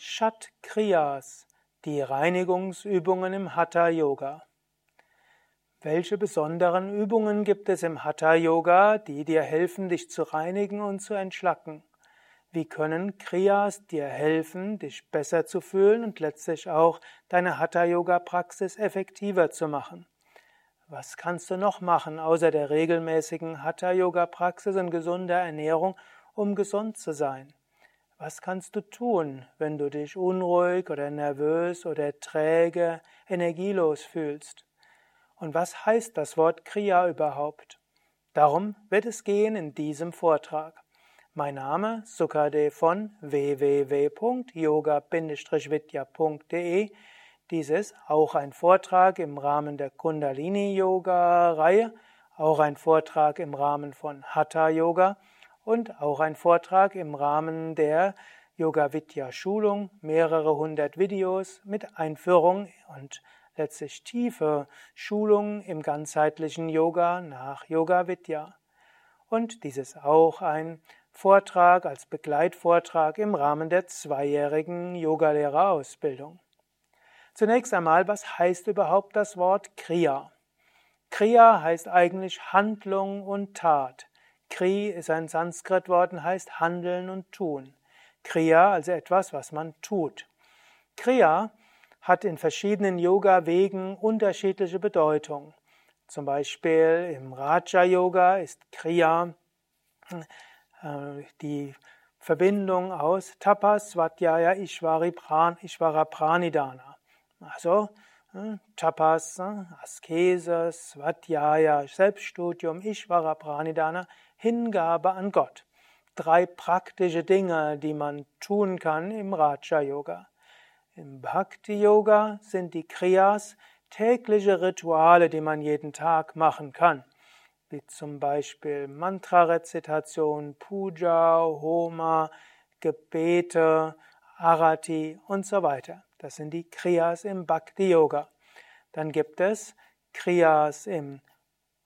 Shat Kriyas, die Reinigungsübungen im Hatha Yoga. Welche besonderen Übungen gibt es im Hatha Yoga, die dir helfen, dich zu reinigen und zu entschlacken? Wie können Kriyas dir helfen, dich besser zu fühlen und letztlich auch deine Hatha Yoga Praxis effektiver zu machen? Was kannst du noch machen außer der regelmäßigen Hatha Yoga Praxis und gesunder Ernährung, um gesund zu sein? Was kannst du tun, wenn du dich unruhig oder nervös oder träge, energielos fühlst? Und was heißt das Wort Kriya überhaupt? Darum wird es gehen in diesem Vortrag. Mein Name Sukade von www.yoga-vidya.de. Dies ist auch ein Vortrag im Rahmen der Kundalini Yoga Reihe, auch ein Vortrag im Rahmen von Hatha Yoga und auch ein Vortrag im Rahmen der Yoga Vidya Schulung, mehrere hundert Videos mit Einführung und letztlich tiefe Schulung im ganzheitlichen Yoga nach Yoga Vidya. Und dies ist auch ein Vortrag als Begleitvortrag im Rahmen der zweijährigen Yogalehrerausbildung. Zunächst einmal, was heißt überhaupt das Wort Kriya? Kriya heißt eigentlich Handlung und Tat. Kri ist ein Sanskritwort und heißt handeln und tun. Kriya also etwas, was man tut. Kriya hat in verschiedenen Yoga-Wegen unterschiedliche Bedeutung. Zum Beispiel im Raja-Yoga ist Kriya äh, die Verbindung aus Tapas, Svadhyaya, Ishvari, Pran, Ishvara, Pranidana. Also äh, Tapas, äh, Askese, Svadhyaya, Selbststudium, Ishvara, Pranidana, Hingabe an Gott. Drei praktische Dinge, die man tun kann im Raja Yoga. Im Bhakti Yoga sind die Kriyas tägliche Rituale, die man jeden Tag machen kann, wie zum Beispiel Mantra-Rezitation, Puja, Homa, Gebete, Arati und so weiter. Das sind die Kriyas im Bhakti Yoga. Dann gibt es Kriyas im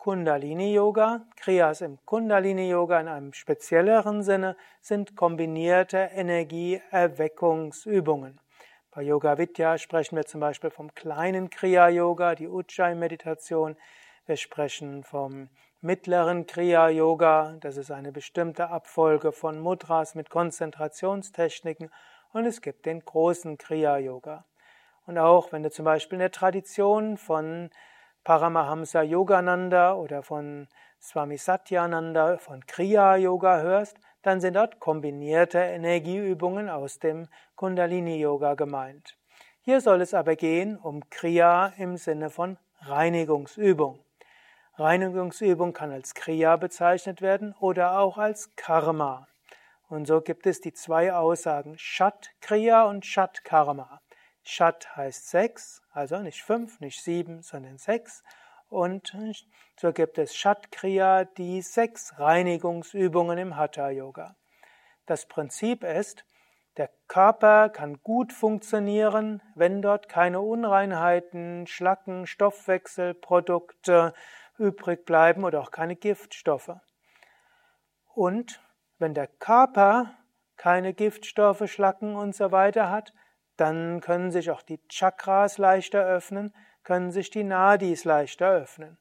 Kundalini Yoga. Kriyas im Kundalini Yoga in einem spezielleren Sinne sind kombinierte Energieerweckungsübungen. Bei Yoga Vidya sprechen wir zum Beispiel vom kleinen Kriya Yoga, die Ujjayi Meditation. Wir sprechen vom mittleren Kriya Yoga, das ist eine bestimmte Abfolge von Mudras mit Konzentrationstechniken. Und es gibt den großen Kriya Yoga. Und auch wenn du zum Beispiel in der Tradition von Paramahamsa Yogananda oder von Swami Satyananda von Kriya Yoga hörst, dann sind dort kombinierte Energieübungen aus dem Kundalini Yoga gemeint. Hier soll es aber gehen um Kriya im Sinne von Reinigungsübung. Reinigungsübung kann als Kriya bezeichnet werden oder auch als Karma. Und so gibt es die zwei Aussagen Shat Kriya und Shat Karma. Shat heißt sechs, also nicht fünf, nicht sieben, sondern sechs. Und so gibt es Shat Kriya, die sechs Reinigungsübungen im Hatha Yoga. Das Prinzip ist, der Körper kann gut funktionieren, wenn dort keine Unreinheiten, Schlacken, Stoffwechselprodukte übrig bleiben oder auch keine Giftstoffe. Und wenn der Körper keine Giftstoffe, Schlacken und so weiter hat, dann können sich auch die Chakras leichter öffnen, können sich die Nadis leichter öffnen.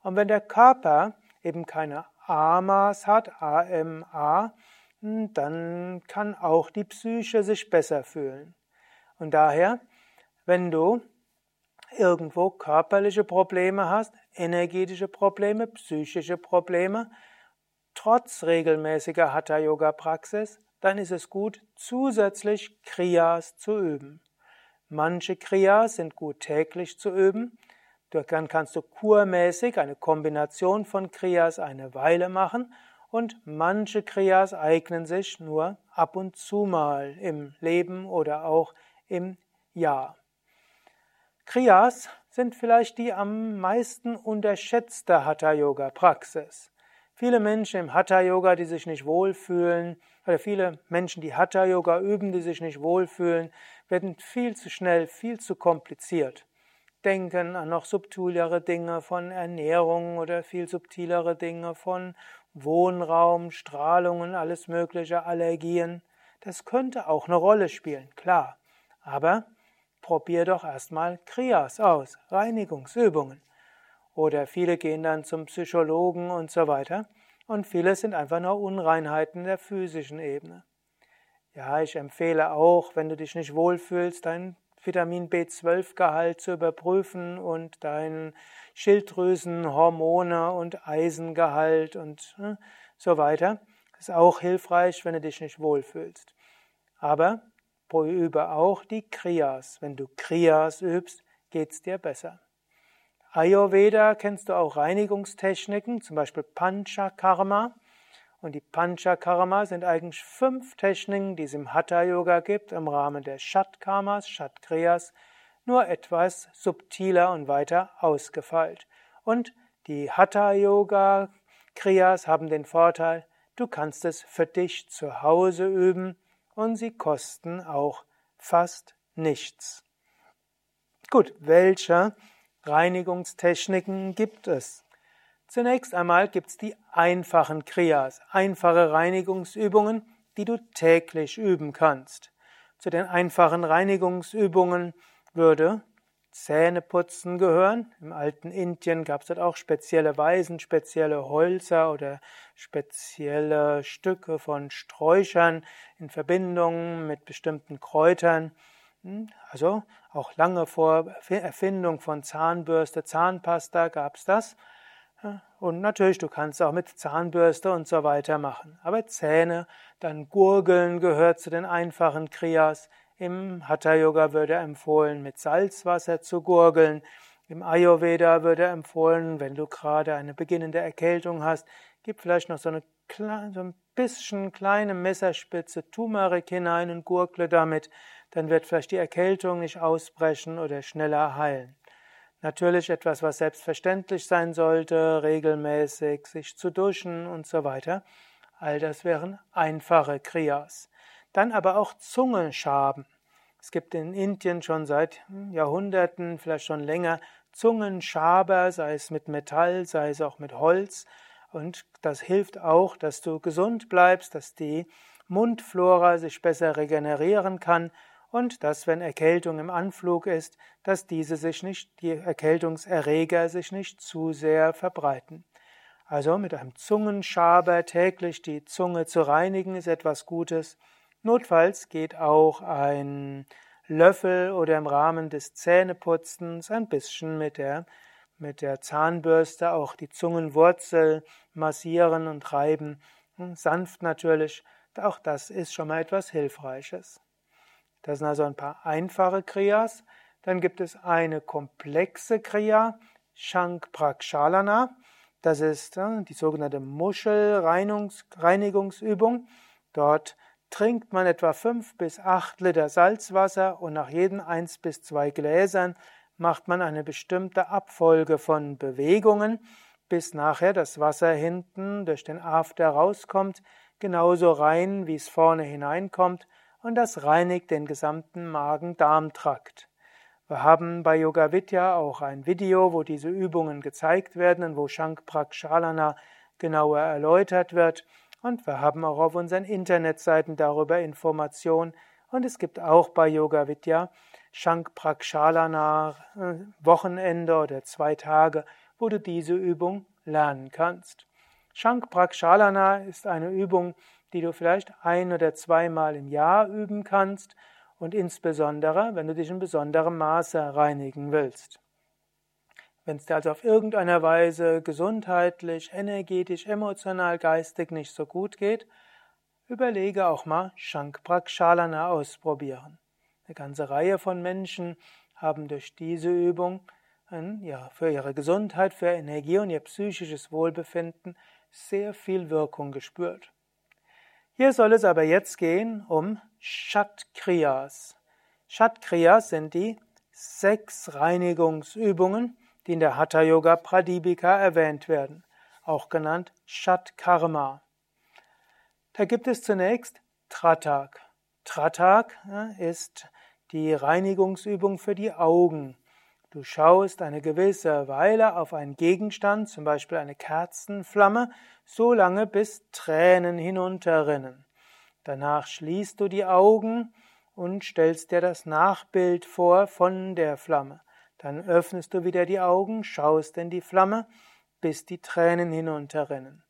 Und wenn der Körper eben keine Amas hat, AMA, dann kann auch die Psyche sich besser fühlen. Und daher, wenn du irgendwo körperliche Probleme hast, energetische Probleme, psychische Probleme, trotz regelmäßiger Hatha-Yoga-Praxis, dann ist es gut, zusätzlich Kriyas zu üben. Manche Kriyas sind gut täglich zu üben. Dann kannst du kurmäßig eine Kombination von Kriyas eine Weile machen und manche Kriyas eignen sich nur ab und zu mal im Leben oder auch im Jahr. Kriyas sind vielleicht die am meisten unterschätzte Hatha-Yoga-Praxis. Viele Menschen im Hatha-Yoga, die sich nicht wohlfühlen, oder viele Menschen, die Hatha-Yoga üben, die sich nicht wohlfühlen, werden viel zu schnell, viel zu kompliziert. Denken an noch subtilere Dinge von Ernährung oder viel subtilere Dinge von Wohnraum, Strahlungen, alles mögliche, Allergien. Das könnte auch eine Rolle spielen, klar. Aber probier doch erstmal Kriyas aus, Reinigungsübungen. Oder viele gehen dann zum Psychologen und so weiter. Und viele sind einfach nur Unreinheiten der physischen Ebene. Ja, ich empfehle auch, wenn du dich nicht wohlfühlst, dein Vitamin B12-Gehalt zu überprüfen und dein Schilddrüsenhormone und Eisengehalt und ne, so weiter. Ist auch hilfreich, wenn du dich nicht wohlfühlst. Aber übe auch die Kriyas. Wenn du Kriyas übst, geht's dir besser. Ayurveda kennst du auch Reinigungstechniken, zum Beispiel Panchakarma. Und die Panchakarma sind eigentlich fünf Techniken, die es im Hatha-Yoga gibt, im Rahmen der Shat-Karmas, Shat-Kriyas, nur etwas subtiler und weiter ausgefeilt. Und die Hatha-Yoga-Kriyas haben den Vorteil, du kannst es für dich zu Hause üben und sie kosten auch fast nichts. Gut, welche Reinigungstechniken gibt es? Zunächst einmal gibt es die einfachen Kriyas, einfache Reinigungsübungen, die du täglich üben kannst. Zu den einfachen Reinigungsübungen würde Zähneputzen gehören. Im alten Indien gab es dort auch spezielle Weisen, spezielle Holzer oder spezielle Stücke von Sträuchern in Verbindung mit bestimmten Kräutern. Also auch lange vor Erfindung von Zahnbürste, Zahnpasta gab es das. Und natürlich, du kannst auch mit Zahnbürste und so weiter machen. Aber Zähne, dann Gurgeln gehört zu den einfachen Kriyas. Im Hatha Yoga würde empfohlen, mit Salzwasser zu gurgeln. Im Ayurveda würde empfohlen, wenn du gerade eine beginnende Erkältung hast, gib vielleicht noch so, eine, so ein bisschen kleine Messerspitze Turmeric hinein und gurgle damit. Dann wird vielleicht die Erkältung nicht ausbrechen oder schneller heilen. Natürlich etwas, was selbstverständlich sein sollte, regelmäßig sich zu duschen und so weiter. All das wären einfache Kriyas. Dann aber auch Zungenschaben. Es gibt in Indien schon seit Jahrhunderten, vielleicht schon länger, Zungenschaber, sei es mit Metall, sei es auch mit Holz. Und das hilft auch, dass du gesund bleibst, dass die Mundflora sich besser regenerieren kann und dass, wenn Erkältung im Anflug ist, dass diese sich nicht, die Erkältungserreger sich nicht zu sehr verbreiten. Also mit einem Zungenschaber täglich die Zunge zu reinigen ist etwas Gutes. Notfalls geht auch ein Löffel oder im Rahmen des Zähneputzens ein bisschen mit der, mit der Zahnbürste auch die Zungenwurzel massieren und reiben. Sanft natürlich. Auch das ist schon mal etwas Hilfreiches. Das sind also ein paar einfache Kriyas. Dann gibt es eine komplexe Kriya, Shankprakshalana. Das ist äh, die sogenannte Muschelreinigungsübung. Dort trinkt man etwa fünf bis acht Liter Salzwasser und nach jeden eins bis zwei Gläsern macht man eine bestimmte Abfolge von Bewegungen, bis nachher das Wasser hinten durch den After rauskommt, genauso rein, wie es vorne hineinkommt und das reinigt den gesamten Magen-Darm-Trakt. Wir haben bei Yoga Vidya auch ein Video, wo diese Übungen gezeigt werden und wo Shankprakshalana genauer erläutert wird. Und wir haben auch auf unseren Internetseiten darüber Informationen. Und es gibt auch bei Yoga Vidya Shankprakshalana äh, Wochenende oder zwei Tage, wo du diese Übung lernen kannst. Shankprakshalana ist eine Übung, die du vielleicht ein oder zweimal im Jahr üben kannst und insbesondere, wenn du dich in besonderem Maße reinigen willst. Wenn es dir also auf irgendeiner Weise gesundheitlich, energetisch, emotional, geistig nicht so gut geht, überlege auch mal Shankprakshalana ausprobieren. Eine ganze Reihe von Menschen haben durch diese Übung ja, für ihre Gesundheit, für Energie und ihr psychisches Wohlbefinden sehr viel Wirkung gespürt. Hier soll es aber jetzt gehen um Shatkriyas. Shatkriyas sind die sechs Reinigungsübungen, die in der Hatha Yoga Pradipika erwähnt werden, auch genannt Shatkarma. Da gibt es zunächst Tratak. Tratak ist die Reinigungsübung für die Augen. Du schaust eine gewisse Weile auf einen Gegenstand, zum Beispiel eine Kerzenflamme, so lange bis Tränen hinunterrinnen. Danach schließt du die Augen und stellst dir das Nachbild vor von der Flamme. Dann öffnest du wieder die Augen, schaust in die Flamme, bis die Tränen hinunterrinnen.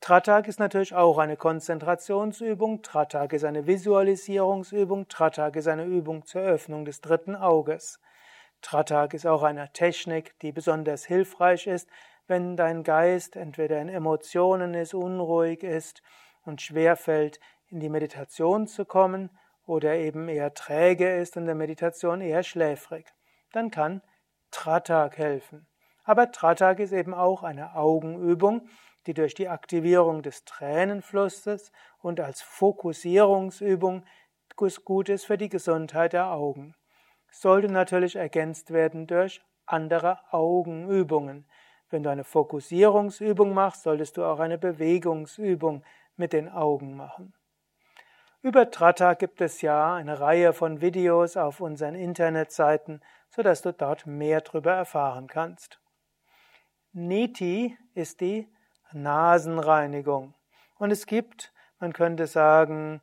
Tratak ist natürlich auch eine Konzentrationsübung, Tratak ist eine Visualisierungsübung, Tratak ist eine Übung zur Öffnung des dritten Auges. Tratak ist auch eine Technik, die besonders hilfreich ist, wenn dein Geist entweder in Emotionen ist, unruhig ist und schwerfällt, in die Meditation zu kommen oder eben eher träge ist und der Meditation eher schläfrig. Dann kann Tratak helfen. Aber Tratak ist eben auch eine Augenübung, die durch die Aktivierung des Tränenflusses und als Fokussierungsübung gut ist für die Gesundheit der Augen. Sollte natürlich ergänzt werden durch andere Augenübungen. Wenn du eine Fokussierungsübung machst, solltest du auch eine Bewegungsübung mit den Augen machen. Über Tratta gibt es ja eine Reihe von Videos auf unseren Internetseiten, sodass du dort mehr darüber erfahren kannst. Neti ist die Nasenreinigung. Und es gibt, man könnte sagen,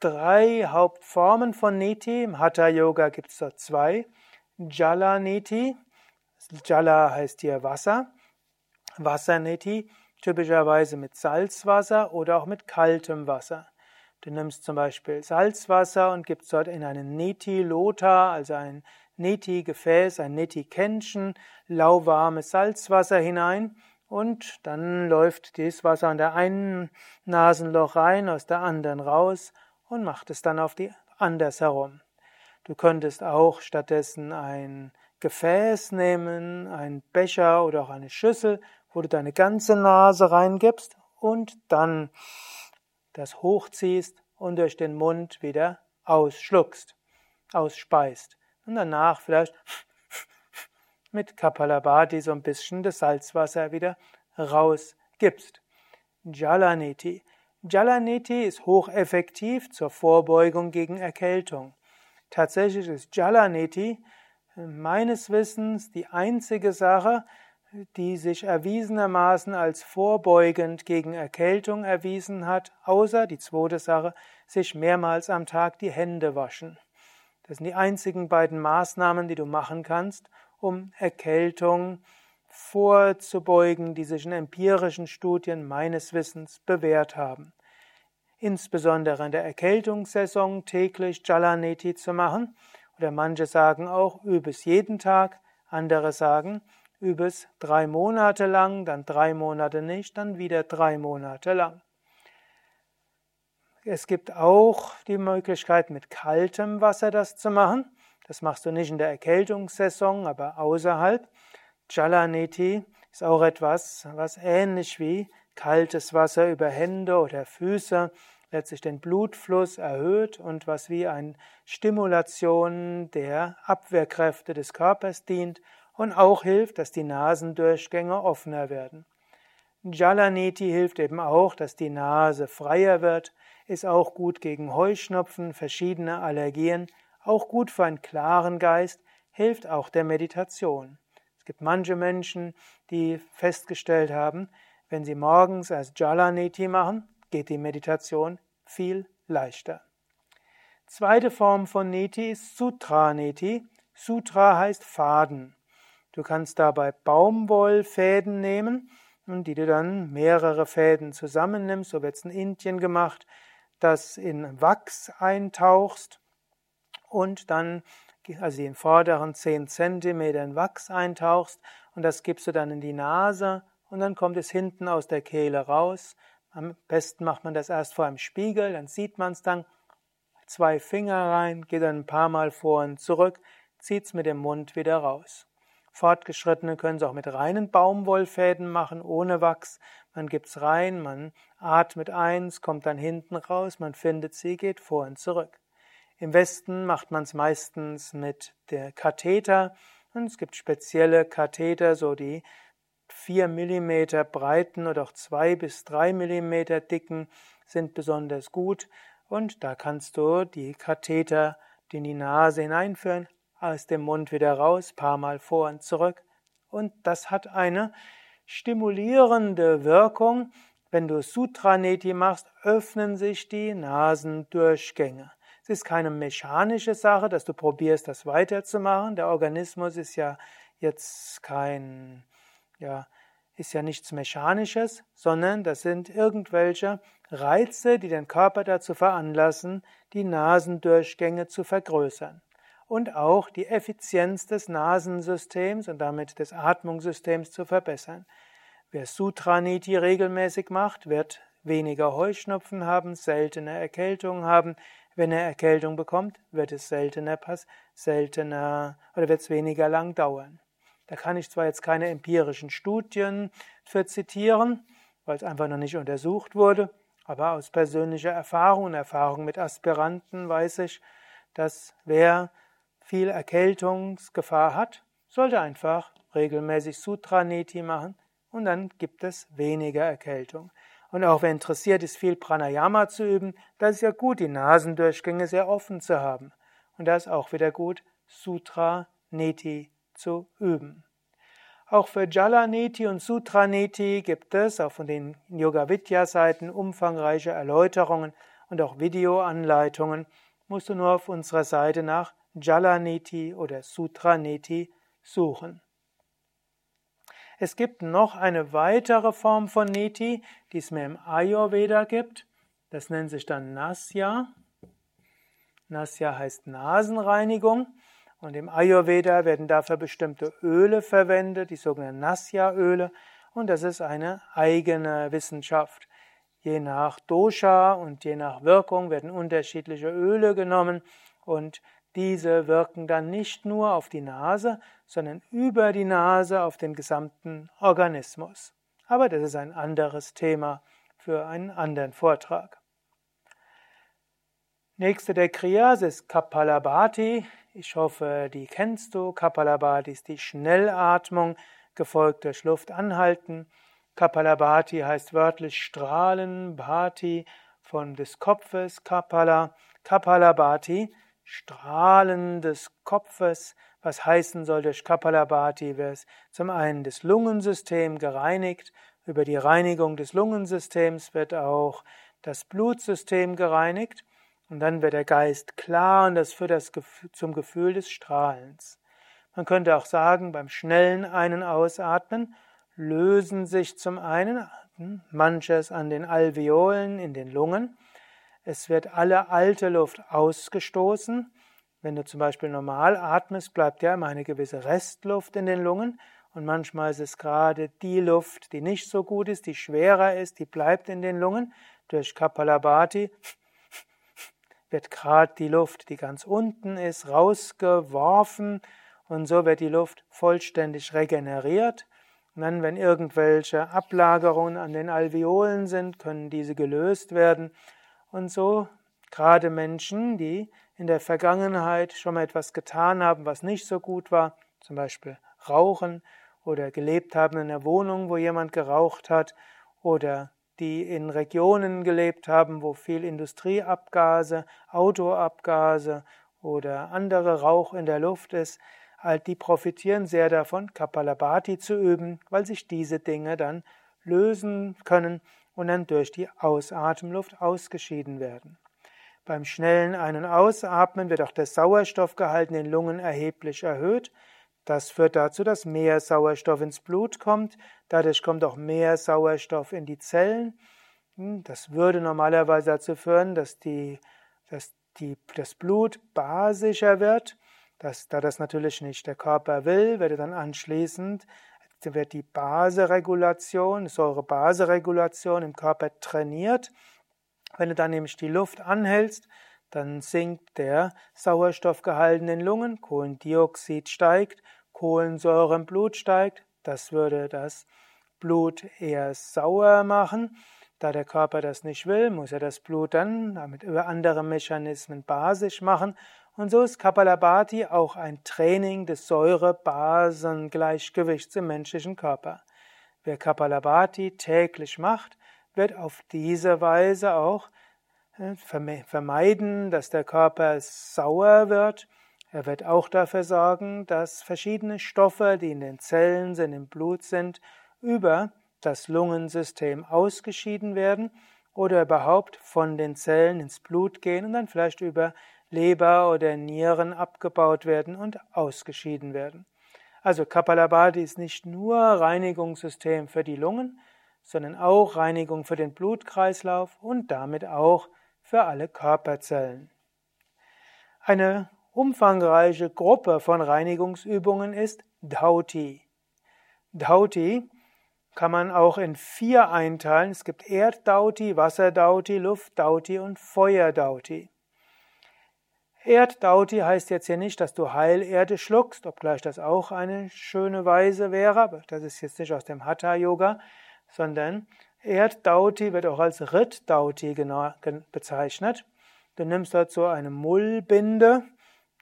drei Hauptformen von Neti. Im Hatha Yoga gibt es dort zwei. Jala Neti. Jala heißt hier Wasser. Wasser Neti, typischerweise mit Salzwasser oder auch mit kaltem Wasser. Du nimmst zum Beispiel Salzwasser und gibst dort in einen Neti-Lota, also ein Neti-Gefäß, ein Neti-Kännchen, lauwarmes Salzwasser hinein und dann läuft dieses Wasser an der einen Nasenloch rein, aus der anderen raus und macht es dann auf die andersherum. Du könntest auch stattdessen ein Gefäß nehmen, ein Becher oder auch eine Schüssel, wo du deine ganze Nase reingibst und dann das hochziehst und durch den Mund wieder ausschluckst, ausspeist. Und danach vielleicht mit Kapalabhati so ein bisschen das Salzwasser wieder rausgibst. Jalaneti. Jalaneti ist hocheffektiv zur Vorbeugung gegen Erkältung. Tatsächlich ist Jalaneti äh, meines Wissens die einzige Sache, die sich erwiesenermaßen als vorbeugend gegen Erkältung erwiesen hat, außer die zweite Sache, sich mehrmals am Tag die Hände waschen. Das sind die einzigen beiden Maßnahmen, die du machen kannst, um Erkältung vorzubeugen, die sich in empirischen Studien meines Wissens bewährt haben. Insbesondere in der Erkältungssaison täglich Jalaneti zu machen, oder manche sagen auch, übe es jeden Tag, andere sagen, übe es drei Monate lang, dann drei Monate nicht, dann wieder drei Monate lang. Es gibt auch die Möglichkeit, mit kaltem Wasser das zu machen. Das machst du nicht in der Erkältungssaison, aber außerhalb. Jalaneti ist auch etwas, was ähnlich wie kaltes Wasser über Hände oder Füße letztlich den Blutfluss erhöht und was wie eine Stimulation der Abwehrkräfte des Körpers dient und auch hilft, dass die Nasendurchgänge offener werden. Jalaneti hilft eben auch, dass die Nase freier wird, ist auch gut gegen Heuschnupfen, verschiedene Allergien auch gut für einen klaren Geist, hilft auch der Meditation. Es gibt manche Menschen, die festgestellt haben, wenn sie morgens als Jalaneti machen, geht die Meditation viel leichter. Zweite Form von Neti ist Sutra-Neti. Sutra heißt Faden. Du kannst dabei Baumwollfäden nehmen die du dann mehrere Fäden zusammennimmst. So wird es in Indien gemacht, das in Wachs eintauchst und dann also den vorderen 10 cm in Wachs eintauchst und das gibst du dann in die Nase und dann kommt es hinten aus der Kehle raus. Am besten macht man das erst vor einem Spiegel, dann sieht man es dann. Zwei Finger rein, geht dann ein paar Mal vor und zurück, zieht es mit dem Mund wieder raus. Fortgeschrittene können es auch mit reinen Baumwollfäden machen, ohne Wachs. Man gibt es rein, man atmet eins, kommt dann hinten raus, man findet sie, geht vor und zurück. Im Westen macht man es meistens mit der Katheter. Und es gibt spezielle Katheter, so die 4 mm breiten oder auch 2 bis 3 mm dicken sind besonders gut. Und da kannst du die Katheter in die Nase hineinführen, aus dem Mund wieder raus, paar Mal vor und zurück. Und das hat eine stimulierende Wirkung, Wenn du Sutraneti machst, öffnen sich die Nasendurchgänge. Es ist keine mechanische Sache, dass du probierst, das weiterzumachen. Der Organismus ist ja jetzt kein, ja, ist ja nichts Mechanisches, sondern das sind irgendwelche Reize, die den Körper dazu veranlassen, die Nasendurchgänge zu vergrößern. Und auch die Effizienz des Nasensystems und damit des Atmungssystems zu verbessern. Wer Sutraniti regelmäßig macht, wird weniger Heuschnupfen haben, seltener Erkältung haben. Wenn er Erkältung bekommt, wird es seltener pass seltener oder wird es weniger lang dauern. Da kann ich zwar jetzt keine empirischen Studien für zitieren, weil es einfach noch nicht untersucht wurde, aber aus persönlicher Erfahrung und Erfahrung mit Aspiranten weiß ich, dass wer viel Erkältungsgefahr hat, sollte einfach regelmäßig Sutraneti machen und dann gibt es weniger Erkältung. Und auch wer interessiert ist, viel Pranayama zu üben, da ist ja gut, die Nasendurchgänge sehr offen zu haben. Und da ist auch wieder gut, Sutra Neti zu üben. Auch für Jala Neti und Sutra Neti gibt es auch von den Yoga Vidya Seiten umfangreiche Erläuterungen und auch Videoanleitungen. Musst du nur auf unserer Seite nach Jala Neti oder Sutra Neti suchen. Es gibt noch eine weitere Form von Niti, die es mir im Ayurveda gibt. Das nennt sich dann Nasya. Nasya heißt Nasenreinigung. Und im Ayurveda werden dafür bestimmte Öle verwendet, die sogenannten Nasya-Öle. Und das ist eine eigene Wissenschaft. Je nach Dosha und je nach Wirkung werden unterschiedliche Öle genommen. Und diese wirken dann nicht nur auf die Nase, sondern über die Nase auf den gesamten Organismus. Aber das ist ein anderes Thema für einen anderen Vortrag. Nächste der Kriyas ist Kapalabhati. Ich hoffe, die kennst du. Kapalabhati ist die Schnellatmung, gefolgt durch Luft anhalten. Kapalabhati heißt wörtlich Strahlen, Bhati von des Kopfes, Kapala. Kapalabhati Strahlen des Kopfes, was heißen soll durch Kapalabhati, wird zum einen das Lungensystem gereinigt, über die Reinigung des Lungensystems wird auch das Blutsystem gereinigt und dann wird der Geist klar und das führt das zum Gefühl des Strahlens. Man könnte auch sagen, beim schnellen Ein- und Ausatmen lösen sich zum einen manches an den Alveolen in den Lungen es wird alle alte Luft ausgestoßen. Wenn du zum Beispiel normal atmest, bleibt ja immer eine gewisse Restluft in den Lungen. Und manchmal ist es gerade die Luft, die nicht so gut ist, die schwerer ist, die bleibt in den Lungen. Durch Kapalabhati wird gerade die Luft, die ganz unten ist, rausgeworfen und so wird die Luft vollständig regeneriert. Und dann, wenn irgendwelche Ablagerungen an den Alveolen sind, können diese gelöst werden und so gerade Menschen, die in der Vergangenheit schon mal etwas getan haben, was nicht so gut war, zum Beispiel rauchen oder gelebt haben in einer Wohnung, wo jemand geraucht hat oder die in Regionen gelebt haben, wo viel Industrieabgase, Autoabgase oder andere Rauch in der Luft ist, die profitieren sehr davon, Kapalabhati zu üben, weil sich diese Dinge dann lösen können und dann durch die Ausatemluft ausgeschieden werden. Beim schnellen Ein- und Ausatmen wird auch der Sauerstoffgehalt in den Lungen erheblich erhöht. Das führt dazu, dass mehr Sauerstoff ins Blut kommt. Dadurch kommt auch mehr Sauerstoff in die Zellen. Hm, das würde normalerweise dazu führen, dass, die, dass die, das Blut basischer wird. Das, da das natürlich nicht der Körper will, wird dann anschließend wird die Baseregulation, Säurebaseregulation im Körper trainiert. Wenn du dann nämlich die Luft anhältst, dann sinkt der Sauerstoffgehalt in den Lungen, Kohlendioxid steigt, Kohlensäure im Blut steigt. Das würde das Blut eher sauer machen. Da der Körper das nicht will, muss er das Blut dann damit über andere Mechanismen basisch machen und so ist Kapalabhati auch ein Training des Säure-Basen-Gleichgewichts im menschlichen Körper. Wer Kapalabhati täglich macht, wird auf diese Weise auch äh, vermeiden, dass der Körper sauer wird. Er wird auch dafür sorgen, dass verschiedene Stoffe, die in den Zellen sind, im Blut sind, über das Lungensystem ausgeschieden werden oder überhaupt von den Zellen ins Blut gehen und dann vielleicht über Leber oder Nieren abgebaut werden und ausgeschieden werden. Also Kapalabhati ist nicht nur Reinigungssystem für die Lungen, sondern auch Reinigung für den Blutkreislauf und damit auch für alle Körperzellen. Eine umfangreiche Gruppe von Reinigungsübungen ist Dhauti. Dhauti kann man auch in vier einteilen. Es gibt Erddauti, Wasserdauti, Luftdauti und Feuerdauti. Erddauti heißt jetzt hier nicht, dass du Heilerde schluckst, obgleich das auch eine schöne Weise wäre, aber das ist jetzt nicht aus dem Hatha-Yoga, sondern Erddauti wird auch als Rittdauti bezeichnet. Du nimmst dazu eine Mullbinde,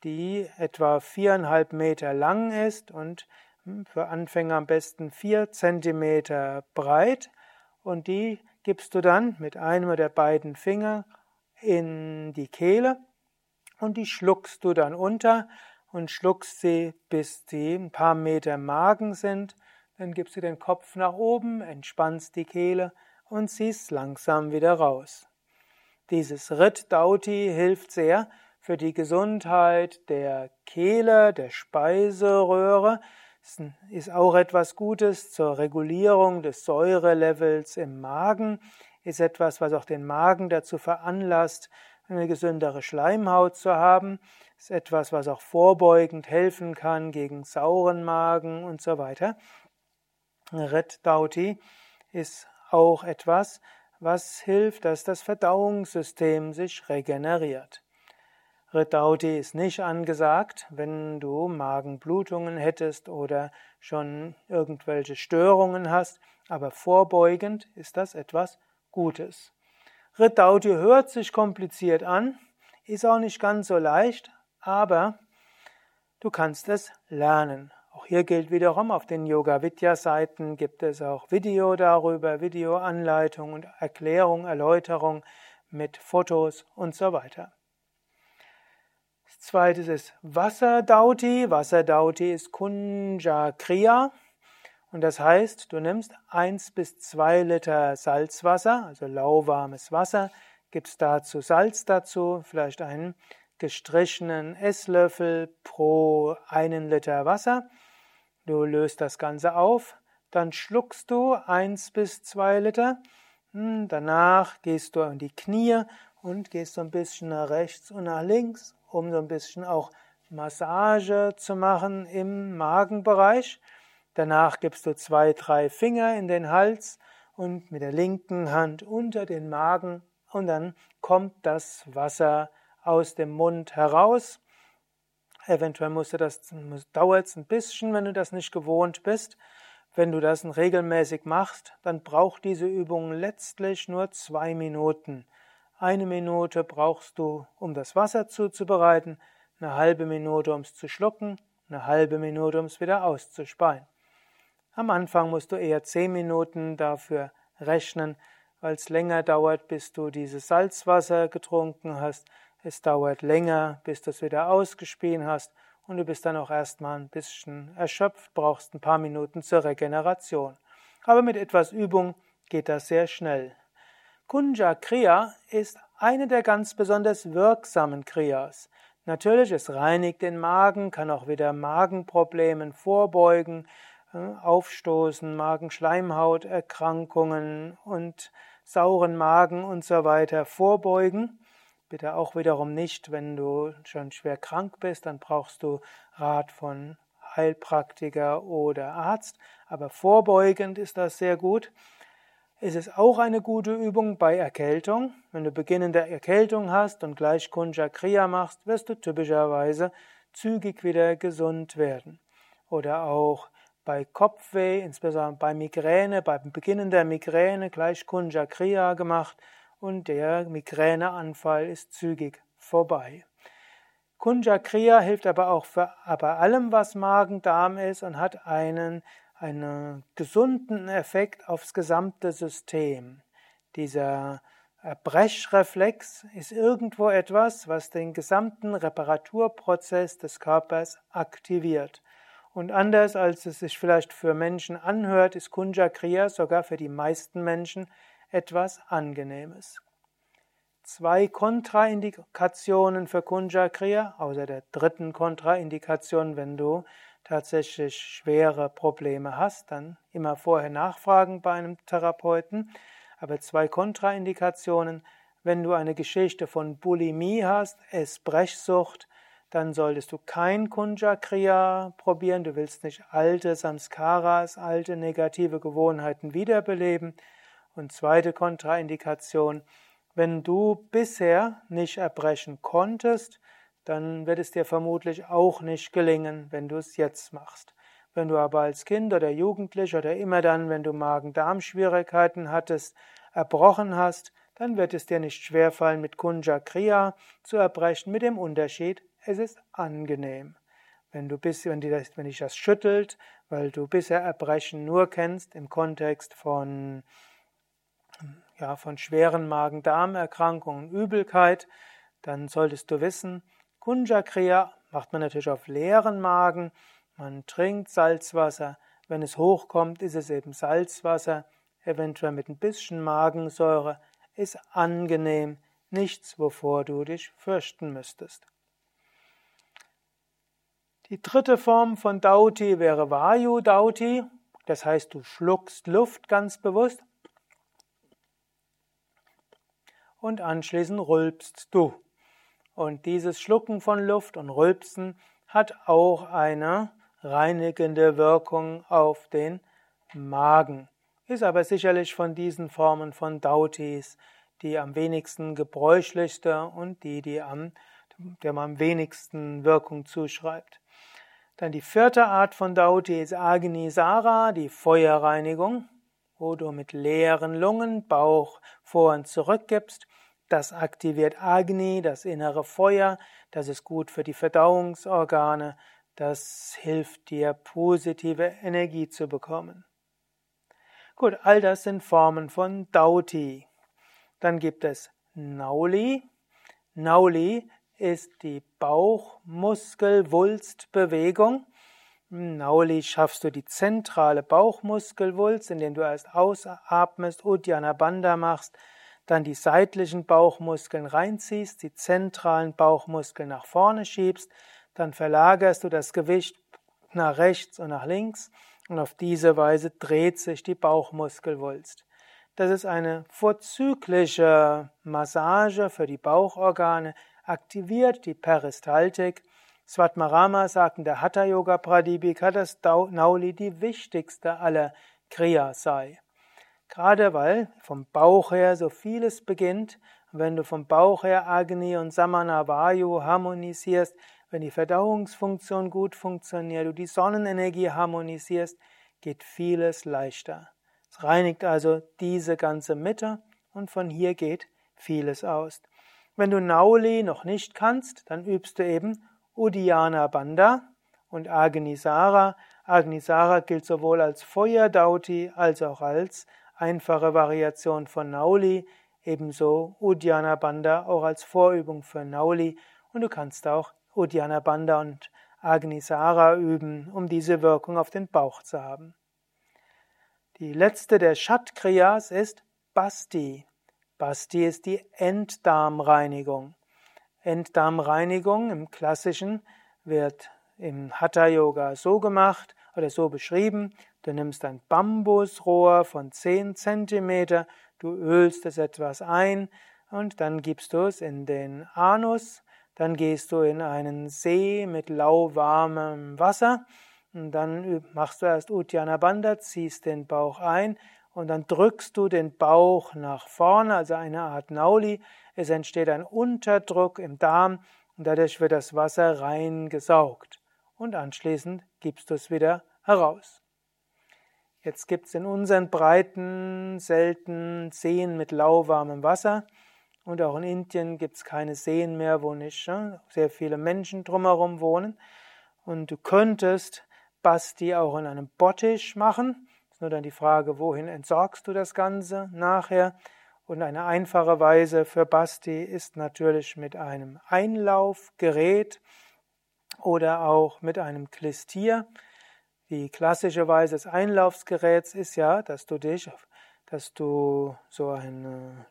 die etwa viereinhalb Meter lang ist und hm, für Anfänger am besten vier Zentimeter breit und die gibst du dann mit einem der beiden Finger in die Kehle und die schluckst du dann unter und schluckst sie, bis sie ein paar Meter Magen sind. Dann gibst du den Kopf nach oben, entspannst die Kehle und ziehst langsam wieder raus. Dieses Ritt Dauti hilft sehr für die Gesundheit der Kehle, der Speiseröhre. Es ist auch etwas Gutes zur Regulierung des Säurelevels im Magen, ist etwas, was auch den Magen dazu veranlasst, eine gesündere Schleimhaut zu haben, ist etwas, was auch vorbeugend helfen kann gegen sauren Magen und so weiter. Red Dauti ist auch etwas, was hilft, dass das Verdauungssystem sich regeneriert. Redauti ist nicht angesagt, wenn du Magenblutungen hättest oder schon irgendwelche Störungen hast, aber vorbeugend ist das etwas Gutes. Redauti hört sich kompliziert an, ist auch nicht ganz so leicht, aber du kannst es lernen. Auch hier gilt wiederum, auf den Yoga Vidya Seiten gibt es auch Video darüber, Videoanleitung und Erklärung, Erläuterung mit Fotos und so weiter. Das zweite ist Wasserdauti. Wasserdauti ist Kunja Kriya. Und das heißt, du nimmst eins bis zwei Liter Salzwasser, also lauwarmes Wasser, gibst dazu Salz dazu, vielleicht einen gestrichenen Esslöffel pro einen Liter Wasser. Du löst das Ganze auf, dann schluckst du eins bis zwei Liter. Hm, danach gehst du in die Knie und gehst so ein bisschen nach rechts und nach links, um so ein bisschen auch Massage zu machen im Magenbereich. Danach gibst du zwei, drei Finger in den Hals und mit der linken Hand unter den Magen und dann kommt das Wasser aus dem Mund heraus. Eventuell musst du das, dauert es ein bisschen, wenn du das nicht gewohnt bist. Wenn du das regelmäßig machst, dann braucht diese Übung letztlich nur zwei Minuten. Eine Minute brauchst du, um das Wasser zuzubereiten, eine halbe Minute, um es zu schlucken, eine halbe Minute, um es wieder auszuspeien. Am Anfang musst du eher zehn Minuten dafür rechnen, weil es länger dauert, bis du dieses Salzwasser getrunken hast. Es dauert länger, bis du es wieder ausgespien hast und du bist dann auch erstmal ein bisschen erschöpft, brauchst ein paar Minuten zur Regeneration. Aber mit etwas Übung geht das sehr schnell. Kunja Kriya ist eine der ganz besonders wirksamen Kriyas. Natürlich, es reinigt den Magen, kann auch wieder Magenproblemen vorbeugen, Aufstoßen, Magenschleimhauterkrankungen und sauren Magen und so weiter vorbeugen. Bitte auch wiederum nicht, wenn du schon schwer krank bist, dann brauchst du Rat von Heilpraktiker oder Arzt. Aber vorbeugend ist das sehr gut. Es ist auch eine gute Übung bei Erkältung. Wenn du beginnende Erkältung hast und gleich Kunja Kriya machst, wirst du typischerweise zügig wieder gesund werden. Oder auch bei Kopfweh, insbesondere bei Migräne, beim Beginnen der Migräne gleich Kunja Kriya gemacht und der Migräneanfall ist zügig vorbei. Kunja Kriya hilft aber auch für bei allem, was Magen-Darm ist und hat einen, einen gesunden Effekt aufs gesamte System. Dieser Brechreflex ist irgendwo etwas, was den gesamten Reparaturprozess des Körpers aktiviert. Und anders als es sich vielleicht für Menschen anhört, ist Kunja Kriya sogar für die meisten Menschen etwas Angenehmes. Zwei Kontraindikationen für Kunja Kriya, außer der dritten Kontraindikation, wenn du tatsächlich schwere Probleme hast, dann immer vorher nachfragen bei einem Therapeuten. Aber zwei Kontraindikationen, wenn du eine Geschichte von Bulimie hast, Essbrechsucht, dann solltest du kein Kunja Kriya probieren. Du willst nicht alte Samskaras, alte negative Gewohnheiten wiederbeleben. Und zweite Kontraindikation, wenn du bisher nicht erbrechen konntest, dann wird es dir vermutlich auch nicht gelingen, wenn du es jetzt machst. Wenn du aber als Kind oder Jugendlich oder immer dann, wenn du Magen-Darm-Schwierigkeiten hattest, erbrochen hast, dann wird es dir nicht schwerfallen, mit Kunja Kriya zu erbrechen, mit dem Unterschied, es ist angenehm. Wenn du bis, wenn, das, wenn dich das schüttelt, weil du bisher Erbrechen nur kennst im Kontext von, ja, von schweren Magen-Darm-Erkrankungen, Übelkeit, dann solltest du wissen, Kunja Kriya macht man natürlich auf leeren Magen. Man trinkt Salzwasser. Wenn es hochkommt, ist es eben Salzwasser, eventuell mit ein bisschen Magensäure. Ist angenehm, nichts, wovor du dich fürchten müsstest. Die dritte Form von Dauti wäre Vayu Dauti, das heißt, du schluckst Luft ganz bewusst und anschließend rülpst du. Und dieses Schlucken von Luft und Rülpsen hat auch eine reinigende Wirkung auf den Magen. Ist aber sicherlich von diesen Formen von Dautis die am wenigsten gebräuchlichste und die, die am, der man am wenigsten Wirkung zuschreibt. Dann die vierte Art von Dauti ist Agnisara, die Feuerreinigung, wo du mit leeren Lungen Bauch vor und zurück gibst das aktiviert Agni, das innere Feuer, das ist gut für die Verdauungsorgane, das hilft dir, positive Energie zu bekommen. Gut, all das sind Formen von Dauti. Dann gibt es Nauli. Nauli ist die Bauchmuskelwulstbewegung. Nauli schaffst du die zentrale Bauchmuskelwulst, indem du erst ausatmest, Uddiyana Bandha machst, dann die seitlichen Bauchmuskeln reinziehst, die zentralen Bauchmuskeln nach vorne schiebst, dann verlagerst du das Gewicht nach rechts und nach links und auf diese Weise dreht sich die Bauchmuskelwulst. Das ist eine vorzügliche Massage für die Bauchorgane, aktiviert die Peristaltik. Svatmarama sagt in der Hatha Yoga Pradipika, dass Nauli die wichtigste aller Kriya sei. Gerade weil vom Bauch her so vieles beginnt, wenn du vom Bauch her Agni und Samana Vayu harmonisierst, wenn die Verdauungsfunktion gut funktioniert, du die Sonnenenergie harmonisierst, geht vieles leichter. Es reinigt also diese ganze Mitte und von hier geht vieles aus. Wenn du Nauli noch nicht kannst, dann übst du eben Uddiyana Bandha und Agnisara. Agnisara gilt sowohl als Feuerdauti als auch als einfache Variation von Nauli, ebenso Uddiyana Bandha auch als Vorübung für Nauli und du kannst auch Uddiyana Bandha und Agnisara üben, um diese Wirkung auf den Bauch zu haben. Die letzte der Shat-Kriyas ist Basti. Basti ist die Enddarmreinigung. Enddarmreinigung im Klassischen wird im Hatha Yoga so gemacht oder so beschrieben, Du nimmst ein Bambusrohr von 10 cm, du ölst es etwas ein und dann gibst du es in den Anus, dann gehst du in einen See mit lauwarmem Wasser und dann machst du erst Uddiyana Bandha, ziehst den Bauch ein und dann drückst du den Bauch nach vorne, also eine Art Nauli. Es entsteht ein Unterdruck im Darm und dadurch wird das Wasser reingesaugt. Und anschließend gibst du es wieder heraus. Jetzt gibt es in unseren Breiten selten Seen mit lauwarmem Wasser. Und auch in Indien gibt es keine Seen mehr, wo nicht sehr viele Menschen drumherum wohnen. Und du könntest Basti auch in einem Bottich machen. Ist nur dann die Frage, wohin entsorgst du das Ganze nachher? Und eine einfache Weise für Basti ist natürlich mit einem Einlaufgerät oder auch mit einem Klistier. Die klassische Weise des Einlaufsgeräts ist ja, dass du dich, dass du so ein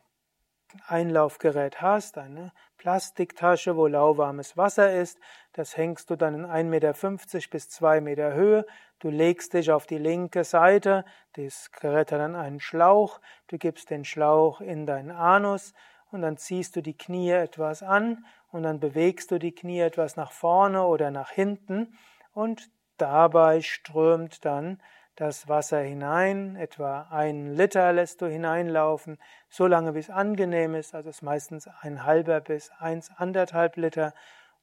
Einlaufgerät hast, eine Plastiktasche, wo lauwarmes Wasser ist. Das hängst du dann in 1,50 Meter bis 2 Meter Höhe. Du legst dich auf die linke Seite. Das Gerät hat dann einen Schlauch. Du gibst den Schlauch in deinen Anus und dann ziehst du die Knie etwas an und dann bewegst du die Knie etwas nach vorne oder nach hinten und Dabei strömt dann das Wasser hinein, etwa ein Liter lässt du hineinlaufen, so lange wie es angenehm ist, also ist meistens ein halber bis eins anderthalb Liter.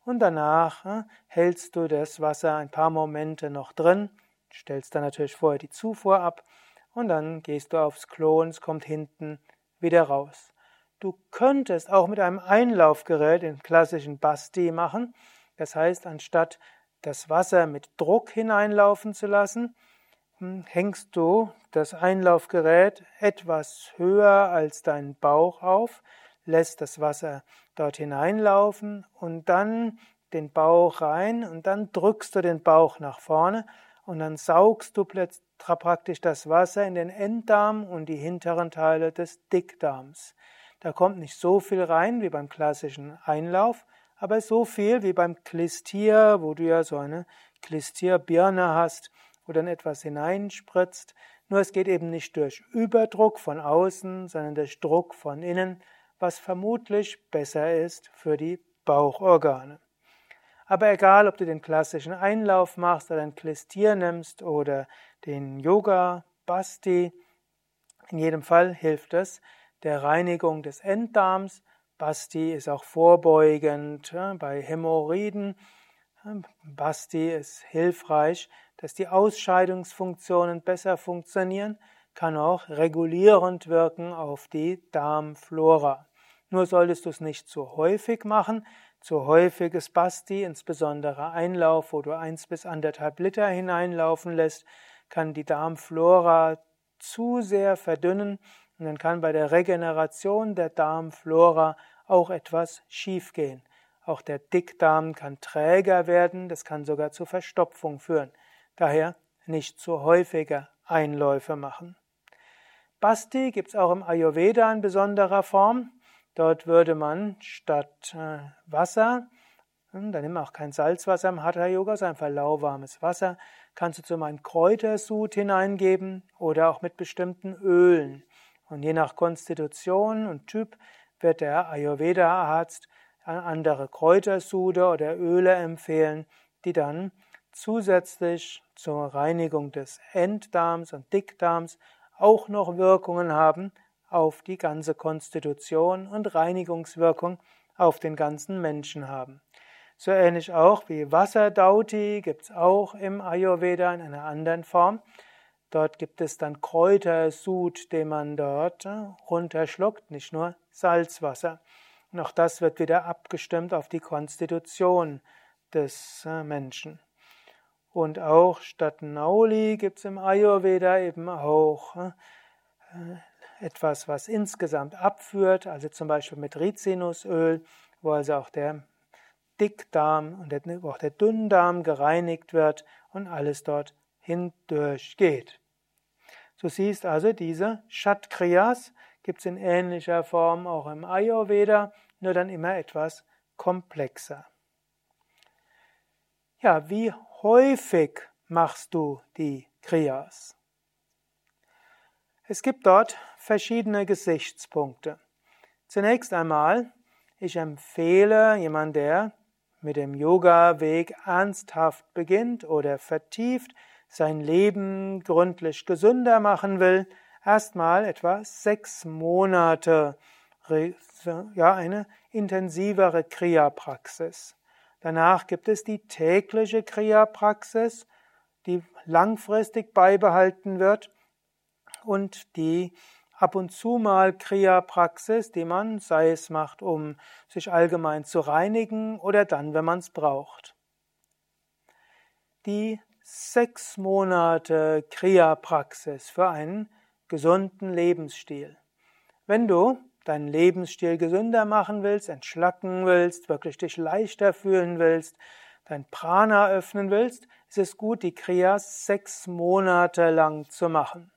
Und danach äh, hältst du das Wasser ein paar Momente noch drin, stellst dann natürlich vorher die Zufuhr ab und dann gehst du aufs Klo und es kommt hinten wieder raus. Du könntest auch mit einem Einlaufgerät den klassischen Basti machen. Das heißt, anstatt das Wasser mit Druck hineinlaufen zu lassen, hm, hängst du das Einlaufgerät etwas höher als deinen Bauch auf, lässt das Wasser dort hineinlaufen und dann den Bauch rein und dann drückst du den Bauch nach vorne und dann saugst du praktisch das Wasser in den Enddarm und die hinteren Teile des Dickdarms. Da kommt nicht so viel rein wie beim klassischen Einlauf, aber so viel wie beim Klistier, wo du ja so eine Klistierbirne hast, wo dann etwas hineinspritzt. Nur es geht eben nicht durch Überdruck von außen, sondern durch Druck von innen, was vermutlich besser ist für die Bauchorgane. Aber egal, ob du den klassischen Einlauf machst oder ein Klistier nimmst oder den Yoga Basti, in jedem Fall hilft es der Reinigung des Enddarms Basti ist auch vorbeugend bei Hämorrhoiden. Basti ist hilfreich, dass die Ausscheidungsfunktionen besser funktionieren, kann auch regulierend wirken auf die Darmflora. Nur solltest du es nicht zu häufig machen. Zu häufiges Basti, insbesondere Einlauf, wo du eins bis anderthalb Liter hineinlaufen lässt, kann die Darmflora zu sehr verdünnen und dann kann bei der Regeneration der Darmflora auch etwas schiefgehen. Auch der Dickdarm kann träger werden, das kann sogar zu Verstopfung führen. Daher nicht zu häufiger Einläufe machen. Basti gibt es auch im Ayurveda in besonderer Form. Dort würde man statt äh, Wasser, hm, dann nimm auch kein Salzwasser im Hatha Yoga, sondern einfach lauwarmes Wasser, kannst du zum einen Kräutersud hineingeben oder auch mit bestimmten Ölen. Und je nach Konstitution und Typ wird der Ayurveda-Arzt andere Kräutersude oder Öle empfehlen, die dann zusätzlich zur Reinigung des Enddarms und Dickdarms auch noch Wirkungen haben auf die ganze Konstitution und Reinigungswirkung auf den ganzen Menschen haben. So ähnlich auch wie Wasserdauti gibt es auch im Ayurveda in einer anderen Form. Dort gibt es dann Kräutersud, den man dort äh, runterschluckt, nicht nur Salzwasser. Und auch das wird wieder abgestimmt auf die Konstitution des äh, Menschen. Und auch statt Nauli gibt es im Ayurveda eben auch äh, etwas, was insgesamt abführt, also zum Beispiel mit Rizinusöl, wo also auch der Dickdarm und der, auch der Dünndarm gereinigt wird und alles dort hindurchgeht. Du siehst also, diese Shatkriyas gibt es in ähnlicher Form auch im Ayurveda, nur dann immer etwas komplexer. Ja, wie häufig machst du die Kriyas? Es gibt dort verschiedene Gesichtspunkte. Zunächst einmal, ich empfehle jemand, der mit dem Yoga-Weg ernsthaft beginnt oder vertieft, sein Leben gründlich gesünder machen will, erstmal etwa sechs Monate ja, eine intensivere Kriya-Praxis. Danach gibt es die tägliche Kriya-Praxis, die langfristig beibehalten wird und die ab und zu mal Kriya-Praxis, die man, sei es macht, um sich allgemein zu reinigen oder dann, wenn man es braucht. Die sechs Monate Kriya-Praxis für einen gesunden Lebensstil. Wenn du deinen Lebensstil gesünder machen willst, entschlacken willst, wirklich dich leichter fühlen willst, dein Prana öffnen willst, Es ist gut, die Kriyas sechs Monate lang zu machen.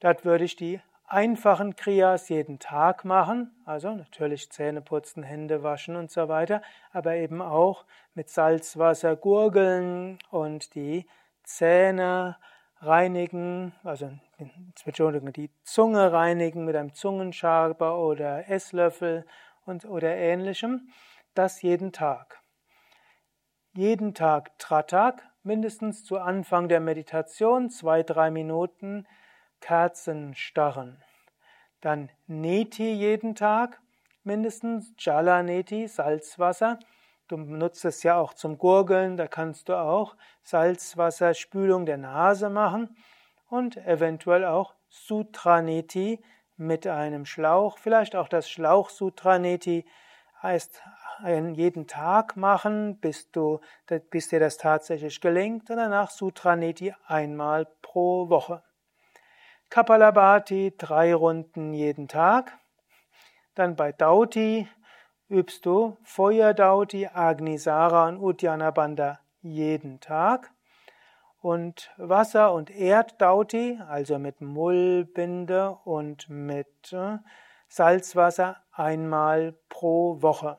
Dort würde ich die einfachen Kriyas jeden Tag machen, also natürlich Zähne putzen, Hände waschen und so weiter, aber eben auch mit Salzwasser gurgeln und die Zähne reinigen, also Die Zunge reinigen mit einem Zungenschaber oder Esslöffel und, oder ähnlichem, das jeden Tag. Jeden Tag Tratak, mindestens zu Anfang der Meditation, zwei, drei Minuten Kerzen starren. Dann Neti jeden Tag, mindestens Jala Neti, Salzwasser. Du nutzt es ja auch zum Gurgeln, da kannst du auch Salzwasserspülung der Nase machen und eventuell auch Sutraneti mit einem Schlauch, vielleicht auch das Schlauch Sutraneti heißt jeden Tag machen, bis, du, bis dir das tatsächlich gelingt und danach Sutraneti einmal pro Woche. Kapalabhati drei Runden jeden Tag. Dann bei Dauti übst du Feuerdauti, Agnisara und Uddiyana Bandha jeden Tag. Und Wasser- und Erddauti, also mit Mullbinde und mit äh, Salzwasser einmal pro Woche.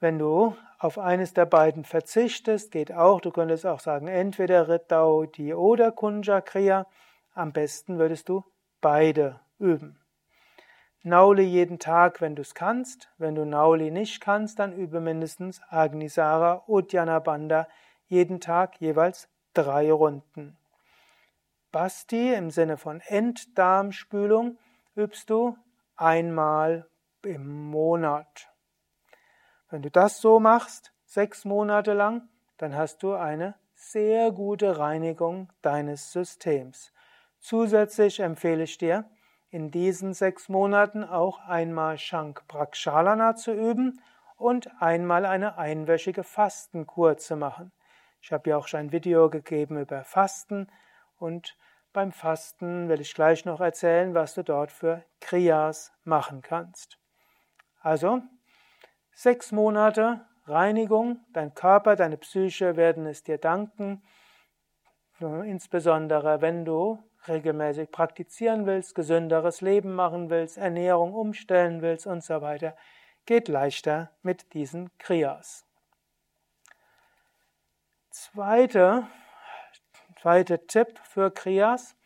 Wenn du auf eines der beiden verzichtest, geht auch, du könntest auch sagen, entweder Rittauti oder Kunjakriya. Am besten würdest du beide üben. Nauli jeden Tag, wenn du es kannst. Wenn du Nauli nicht kannst, dann übe mindestens Agnisara Uddiyana Bandha jeden Tag jeweils drei Runden. Basti im Sinne von Enddarmspülung übst du einmal im Monat. Wenn du das so machst, sechs Monate lang, dann hast du eine sehr gute Reinigung deines Systems. Zusätzlich empfehle ich dir, in diesen sechs Monaten auch einmal Shank Prakshalana zu üben und einmal eine einwöchige Fastenkur zu machen. Ich habe ja auch schon ein Video gegeben über Fasten und beim Fasten will ich gleich noch erzählen, was du dort für Kriyas machen kannst. Also, sechs Monate Reinigung, dein Körper, deine Psyche werden es dir danken, insbesondere wenn du regelmäßig praktizieren willst, gesünderes Leben machen willst, Ernährung umstellen willst und so weiter, geht leichter mit diesen Kriyas. Zweiter Zweiter Tipp für Kriyas,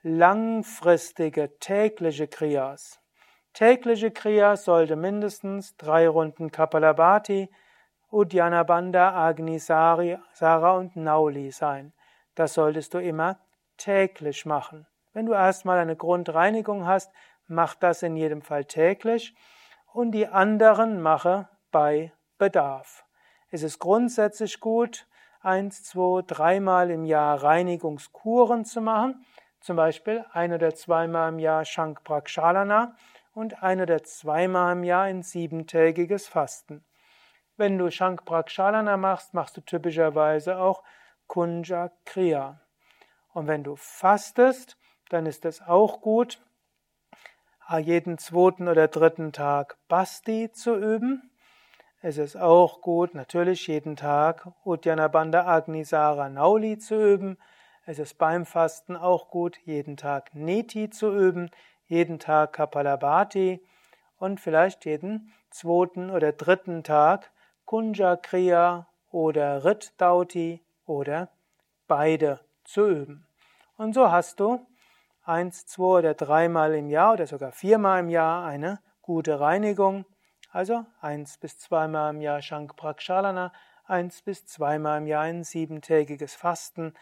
langfristige tägliche Kriyas. Tägliche Kriyas sollte mindestens drei Runden Kapalabhati, Uddiyana Agni Sara und Nauli sein. Das solltest du immer täglich machen. Wenn du erstmal eine Grundreinigung hast, mach das in jedem Fall täglich und die anderen mache bei Bedarf. Es ist grundsätzlich gut, eins, zwei, dreimal im Jahr Reinigungskuren zu machen, zum Beispiel ein oder zweimal im Jahr Shank Prakshalana und ein oder zweimal im Jahr ein siebentägiges Fasten. Wenn du Shank Prakshalana machst, machst du typischerweise auch Kunja Kriya. Und wenn du fastest, dann ist es auch gut, jeden zweiten oder dritten Tag Basti zu üben. Es ist auch gut, natürlich jeden Tag Uddiyana Bandha Agnisara Nauli zu üben. Es ist beim Fasten auch gut, jeden Tag Neti zu üben, jeden Tag Kapalabhati und vielleicht jeden zweiten oder dritten Tag Kunja Kriya oder Rit Dauti oder beide zu üben. Und so hast du eins, zwei oder dreimal im Jahr oder sogar viermal im Jahr eine gute Reinigung also eins bis zweimal im Jahr Shank Prakshalana, eins bis zweimal im Jahr ein siebentägiges Fasten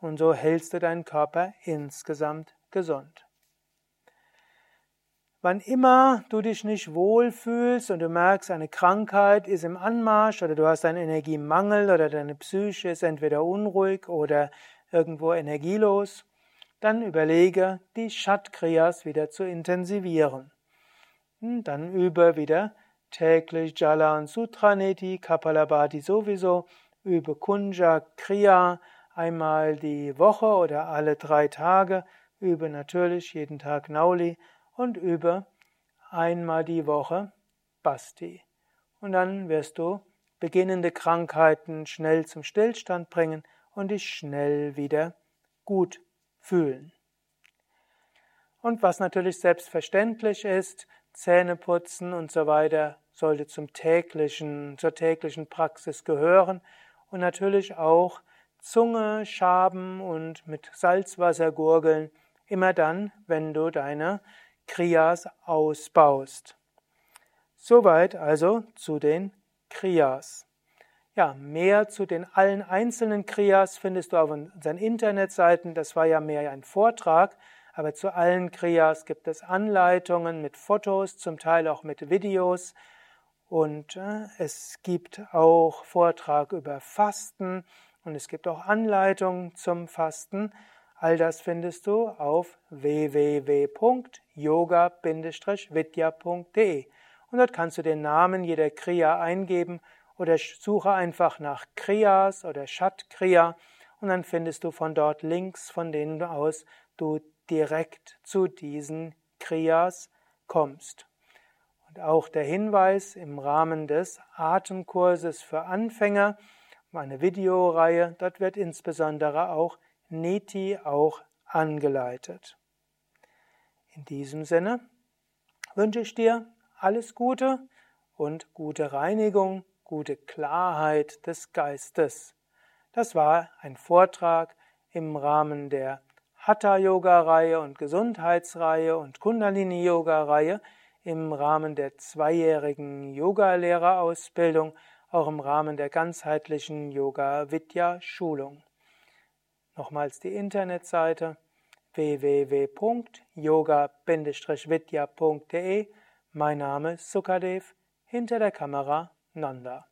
und so hältst du deinen Körper insgesamt gesund. Wann immer du dich nicht wohlfühlst und du merkst, eine Krankheit ist im Anmarsch oder du hast einen Energiemangel oder deine Psyche ist entweder unruhig oder irgendwo energielos, dann überlege, die Shatkriyas wieder zu intensivieren. Und dann übe wieder täglich Jala und Sutraneti, Kapalabhati sowieso, übe Kunja Kriya einmal die Woche oder alle drei Tage, übe natürlich jeden Tag Nauli und übe einmal die Woche Basti. Und dann wirst du beginnende Krankheiten schnell zum Stillstand bringen und dich schnell wieder gut fühlen. Und was natürlich selbstverständlich ist, Zähneputzen und so weiter sollte zum täglichen, zur täglichen Praxis gehören und natürlich auch Zunge schaben und mit Salzwasser gurgeln, immer dann, wenn du deine Kriyas ausbaust. Soweit also zu den Kriyas. Ja, mehr zu den allen einzelnen Kriyas findest du auf unseren Internetseiten. Das war ja mehr ein Vortrag, aber zu allen Kriyas gibt es Anleitungen mit Fotos, zum Teil auch mit Videos. Und äh, es gibt auch Vortrag über Fasten und es gibt auch Anleitungen zum Fasten. All das findest du auf www.yoga-vidya.de. Und dort kannst du den Namen jeder Kriya eingeben oder suche einfach nach Kriyas oder Shat Kriya und dann findest du von dort Links, von denen aus du direkt zu diesen Kriyas kommst. Und auch der Hinweis im Rahmen des Atemkurses für Anfänger, eine Videoreihe, dort wird insbesondere auch Neti auch angeleitet. In diesem Sinne wünsche ich dir alles Gute und gute Reinigung gute Klarheit des Geistes. Das war ein Vortrag im Rahmen der Hatha-Yoga-Reihe und Gesundheitsreihe und Kundalini-Yoga-Reihe im Rahmen der zweijährigen Yogalehrerausbildung, auch im Rahmen der ganzheitlichen Yoga-Vidya-Schulung. Nochmals die Internetseite www.yoga-vidya.de Mein Name ist Sukadev, hinter der Kamera Nanda